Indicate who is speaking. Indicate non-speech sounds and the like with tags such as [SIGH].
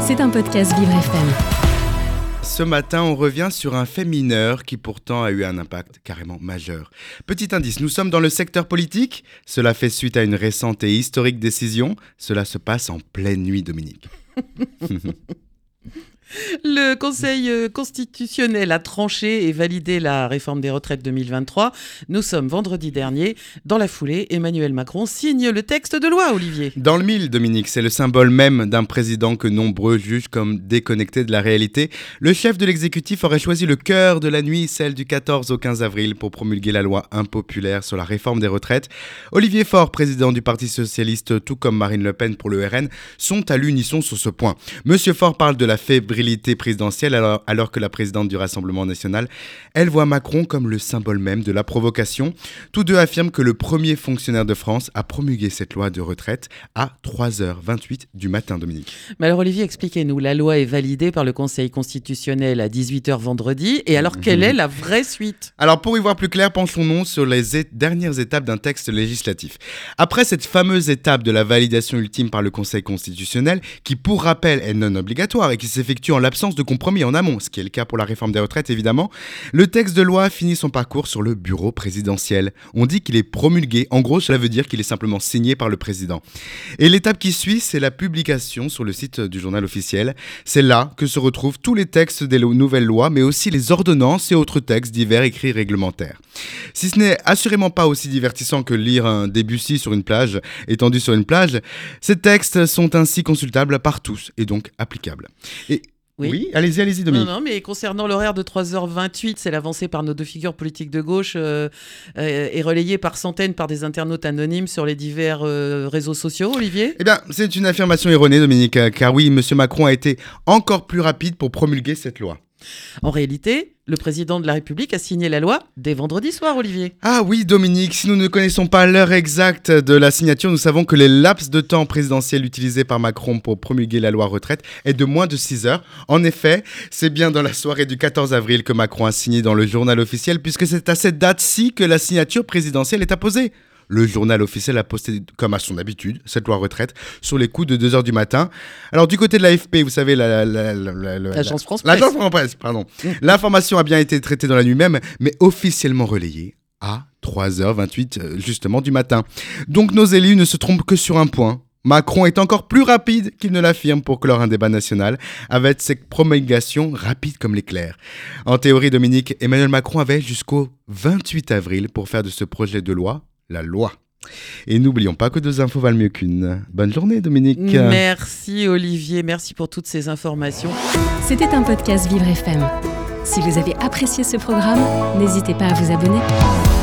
Speaker 1: C'est un podcast Vivre FM.
Speaker 2: Ce matin, on revient sur un fait mineur qui pourtant a eu un impact carrément majeur. Petit indice, nous sommes dans le secteur politique. Cela fait suite à une récente et historique décision. Cela se passe en pleine nuit, Dominique. [LAUGHS]
Speaker 3: Le Conseil euh, constitutionnel a tranché et validé la réforme des retraites 2023. Nous sommes vendredi dernier. Dans la foulée, Emmanuel Macron signe le texte de loi, Olivier.
Speaker 2: Dans le mille, Dominique, c'est le symbole même d'un président que nombreux jugent comme déconnecté de la réalité. Le chef de l'exécutif aurait choisi le cœur de la nuit, celle du 14 au 15 avril, pour promulguer la loi impopulaire sur la réforme des retraites. Olivier Faure, président du Parti socialiste, tout comme Marine Le Pen pour le RN, sont à l'unisson sur ce point. Monsieur Faure parle de la fébrilité présidentielle alors, alors, que la présidente du Rassemblement national, elle voit Macron comme le symbole même de la provocation. Tous deux affirment que le premier fonctionnaire de France a promulgué cette loi de retraite à 3h28 du matin, Dominique.
Speaker 3: Mais alors Olivier, expliquez-nous, la loi est validée par le Conseil constitutionnel à 18h vendredi, et alors quelle est la vraie suite?
Speaker 2: Alors pour y voir plus clair, penchons-nous sur les dernières étapes d'un texte législatif. Après cette fameuse étape de la validation ultime par le Conseil constitutionnel, qui pour rappel est non obligatoire et qui s'effectue en l'absence de compromis en amont, ce qui est le cas pour la réforme des retraites évidemment, le texte de loi finit son parcours sur le bureau présidentiel. On dit qu'il est promulgué, en gros cela veut dire qu'il est simplement signé par le président. Et l'étape qui suit, c'est la publication sur le site du journal officiel. C'est là que se retrouvent tous les textes des nouvelles lois, mais aussi les ordonnances et autres textes divers écrits réglementaires. Si ce n'est assurément pas aussi divertissant que lire un Debussy sur une plage, étendu sur une plage, ces textes sont ainsi consultables par tous et donc applicables. Et oui, allez-y, allez-y, Dominique.
Speaker 3: Non, non, mais concernant l'horaire de 3h28, c'est l'avancée par nos deux figures politiques de gauche euh, euh, et relayée par centaines par des internautes anonymes sur les divers euh, réseaux sociaux, Olivier?
Speaker 2: Eh bien, c'est une affirmation erronée, Dominique, car oui, M. Macron a été encore plus rapide pour promulguer cette loi.
Speaker 3: En réalité, le président de la République a signé la loi dès vendredi soir, Olivier.
Speaker 2: Ah oui, Dominique, si nous ne connaissons pas l'heure exacte de la signature, nous savons que les laps de temps présidentiels utilisés par Macron pour promulguer la loi retraite est de moins de 6 heures. En effet, c'est bien dans la soirée du 14 avril que Macron a signé dans le journal officiel, puisque c'est à cette date-ci que la signature présidentielle est apposée. Le journal officiel a posté, comme à son habitude, cette loi retraite sur les coups de 2h du matin. Alors, du côté de l'AFP, vous savez,
Speaker 3: l'agence France
Speaker 2: Presse. L'agence France Presse, pardon. Mmh. L'information a bien été traitée dans la nuit même, mais officiellement relayée à 3h28 euh, justement du matin. Donc nos élus ne se trompent que sur un point. Macron est encore plus rapide qu'il ne l'affirme pour clore un débat national, avec ses promulgations rapides comme l'éclair. En théorie, Dominique, Emmanuel Macron avait jusqu'au 28 avril pour faire de ce projet de loi la loi. Et n'oublions pas que deux infos valent mieux qu'une. Bonne journée Dominique.
Speaker 3: Merci Olivier, merci pour toutes ces informations.
Speaker 1: C'était un podcast Vivre FM. Si vous avez apprécié ce programme, n'hésitez pas à vous abonner.